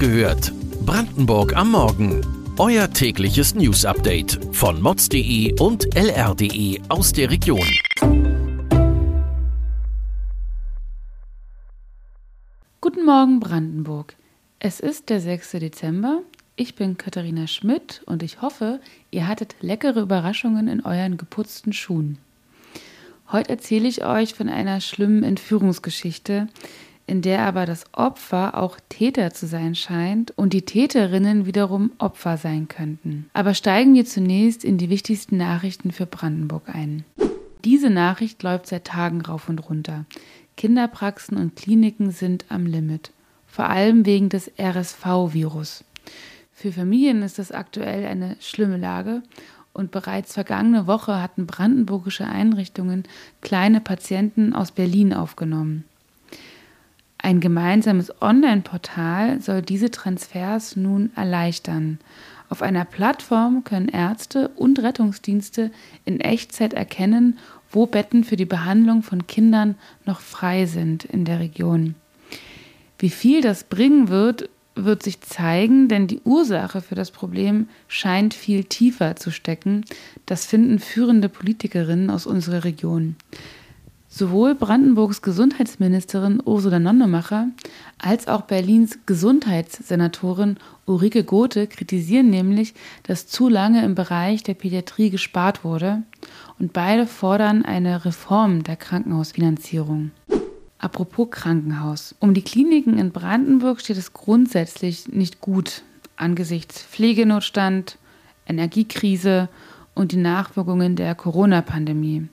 gehört. Brandenburg am Morgen. Euer tägliches News-Update von mods.de und lr.de aus der Region. Guten Morgen, Brandenburg. Es ist der 6. Dezember. Ich bin Katharina Schmidt und ich hoffe, ihr hattet leckere Überraschungen in euren geputzten Schuhen. Heute erzähle ich euch von einer schlimmen Entführungsgeschichte, in der aber das Opfer auch Täter zu sein scheint und die Täterinnen wiederum Opfer sein könnten. Aber steigen wir zunächst in die wichtigsten Nachrichten für Brandenburg ein. Diese Nachricht läuft seit Tagen rauf und runter. Kinderpraxen und Kliniken sind am Limit, vor allem wegen des RSV-Virus. Für Familien ist das aktuell eine schlimme Lage und bereits vergangene Woche hatten brandenburgische Einrichtungen kleine Patienten aus Berlin aufgenommen. Ein gemeinsames Online-Portal soll diese Transfers nun erleichtern. Auf einer Plattform können Ärzte und Rettungsdienste in Echtzeit erkennen, wo Betten für die Behandlung von Kindern noch frei sind in der Region. Wie viel das bringen wird, wird sich zeigen, denn die Ursache für das Problem scheint viel tiefer zu stecken. Das finden führende Politikerinnen aus unserer Region. Sowohl Brandenburgs Gesundheitsministerin Ursula Nonnemacher als auch Berlins Gesundheitssenatorin Ulrike Gothe kritisieren nämlich, dass zu lange im Bereich der Pädiatrie gespart wurde und beide fordern eine Reform der Krankenhausfinanzierung. Apropos Krankenhaus. Um die Kliniken in Brandenburg steht es grundsätzlich nicht gut angesichts Pflegenotstand, Energiekrise und die Nachwirkungen der Corona-Pandemie.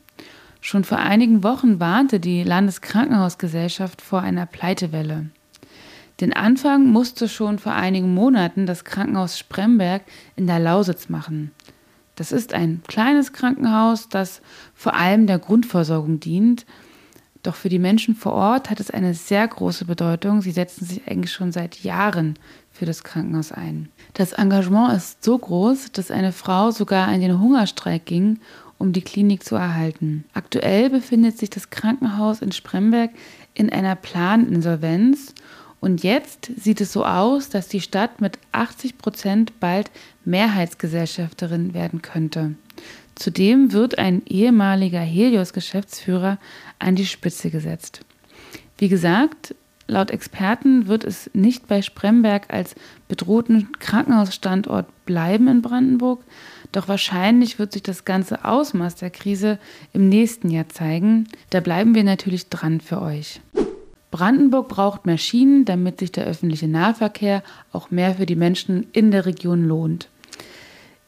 Schon vor einigen Wochen warnte die Landeskrankenhausgesellschaft vor einer Pleitewelle. Den Anfang musste schon vor einigen Monaten das Krankenhaus Spremberg in der Lausitz machen. Das ist ein kleines Krankenhaus, das vor allem der Grundversorgung dient. Doch für die Menschen vor Ort hat es eine sehr große Bedeutung. Sie setzen sich eigentlich schon seit Jahren für das Krankenhaus ein. Das Engagement ist so groß, dass eine Frau sogar in den Hungerstreik ging, um die Klinik zu erhalten. Aktuell befindet sich das Krankenhaus in Spremberg in einer Planinsolvenz und jetzt sieht es so aus, dass die Stadt mit 80 Prozent bald Mehrheitsgesellschafterin werden könnte. Zudem wird ein ehemaliger Helios-Geschäftsführer an die Spitze gesetzt. Wie gesagt, laut Experten wird es nicht bei Spremberg als bedrohten Krankenhausstandort bleiben in Brandenburg, doch wahrscheinlich wird sich das ganze Ausmaß der Krise im nächsten Jahr zeigen. Da bleiben wir natürlich dran für euch. Brandenburg braucht mehr Schienen, damit sich der öffentliche Nahverkehr auch mehr für die Menschen in der Region lohnt.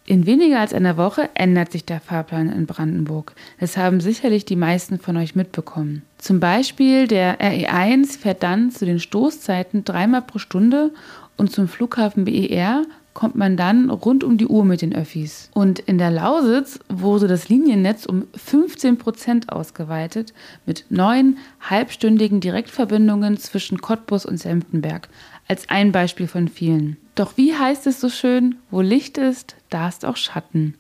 In weniger als einer Woche ändert sich der Fahrplan in Brandenburg. Das haben sicherlich die meisten von euch mitbekommen. Zum Beispiel der RE1 fährt dann zu den Stoßzeiten dreimal pro Stunde und zum Flughafen BER kommt man dann rund um die Uhr mit den Öffis. Und in der Lausitz wurde das Liniennetz um 15 Prozent ausgeweitet mit neun halbstündigen Direktverbindungen zwischen Cottbus und Senftenberg. Als ein Beispiel von vielen. Doch wie heißt es so schön, wo Licht ist, da ist auch Schatten.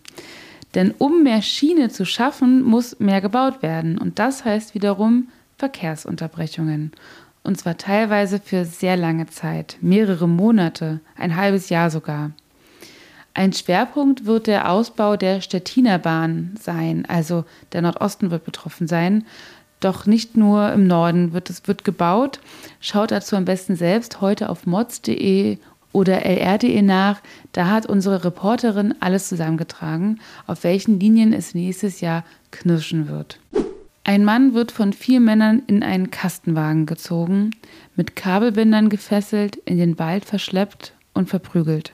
Denn um mehr Schiene zu schaffen, muss mehr gebaut werden. Und das heißt wiederum Verkehrsunterbrechungen und zwar teilweise für sehr lange Zeit, mehrere Monate, ein halbes Jahr sogar. Ein Schwerpunkt wird der Ausbau der Stettiner Bahn sein, also der Nordosten wird betroffen sein. Doch nicht nur im Norden wird es wird gebaut. Schaut dazu am besten selbst heute auf mods.de oder lr.de nach. Da hat unsere Reporterin alles zusammengetragen, auf welchen Linien es nächstes Jahr knirschen wird. Ein Mann wird von vier Männern in einen Kastenwagen gezogen, mit Kabelbindern gefesselt, in den Wald verschleppt und verprügelt.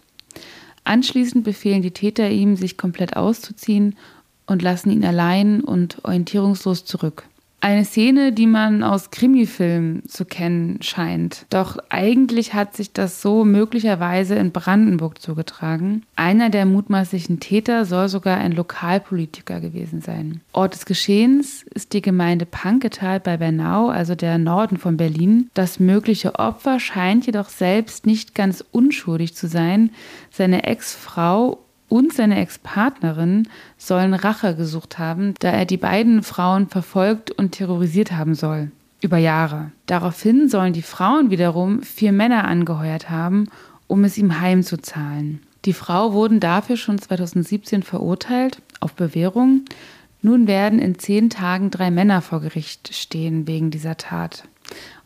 Anschließend befehlen die Täter ihm, sich komplett auszuziehen und lassen ihn allein und orientierungslos zurück. Eine Szene, die man aus Krimifilmen zu kennen scheint. Doch eigentlich hat sich das so möglicherweise in Brandenburg zugetragen. Einer der mutmaßlichen Täter soll sogar ein Lokalpolitiker gewesen sein. Ort des Geschehens ist die Gemeinde Panketal bei Bernau, also der Norden von Berlin. Das mögliche Opfer scheint jedoch selbst nicht ganz unschuldig zu sein. Seine Ex-Frau und seine Ex-Partnerin sollen Rache gesucht haben, da er die beiden Frauen verfolgt und terrorisiert haben soll. Über Jahre. Daraufhin sollen die Frauen wiederum vier Männer angeheuert haben, um es ihm heimzuzahlen. Die Frau wurden dafür schon 2017 verurteilt auf Bewährung. Nun werden in zehn Tagen drei Männer vor Gericht stehen wegen dieser Tat.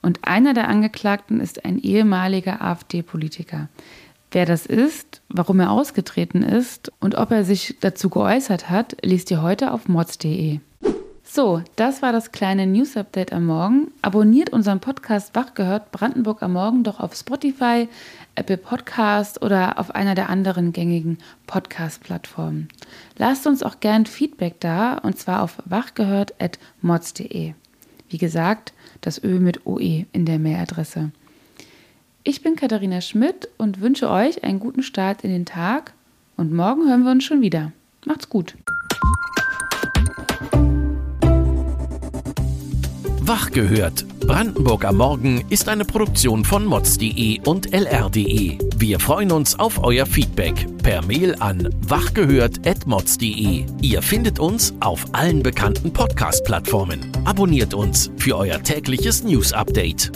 Und einer der Angeklagten ist ein ehemaliger AfD-Politiker. Wer das ist, warum er ausgetreten ist und ob er sich dazu geäußert hat, liest ihr heute auf mods.de. So, das war das kleine News-Update am Morgen. Abonniert unseren Podcast Wachgehört Brandenburg am Morgen doch auf Spotify, Apple Podcast oder auf einer der anderen gängigen Podcast-Plattformen. Lasst uns auch gern Feedback da und zwar auf wachgehört.mods.de. Wie gesagt, das Ö mit OE in der Mailadresse. Ich bin Katharina Schmidt und wünsche euch einen guten Start in den Tag und morgen hören wir uns schon wieder. Macht's gut. Wach gehört. Brandenburg am Morgen ist eine Produktion von mods.de und lr.de. Wir freuen uns auf euer Feedback per Mail an wachgehört.mods.de. Ihr findet uns auf allen bekannten Podcast-Plattformen. Abonniert uns für euer tägliches News-Update.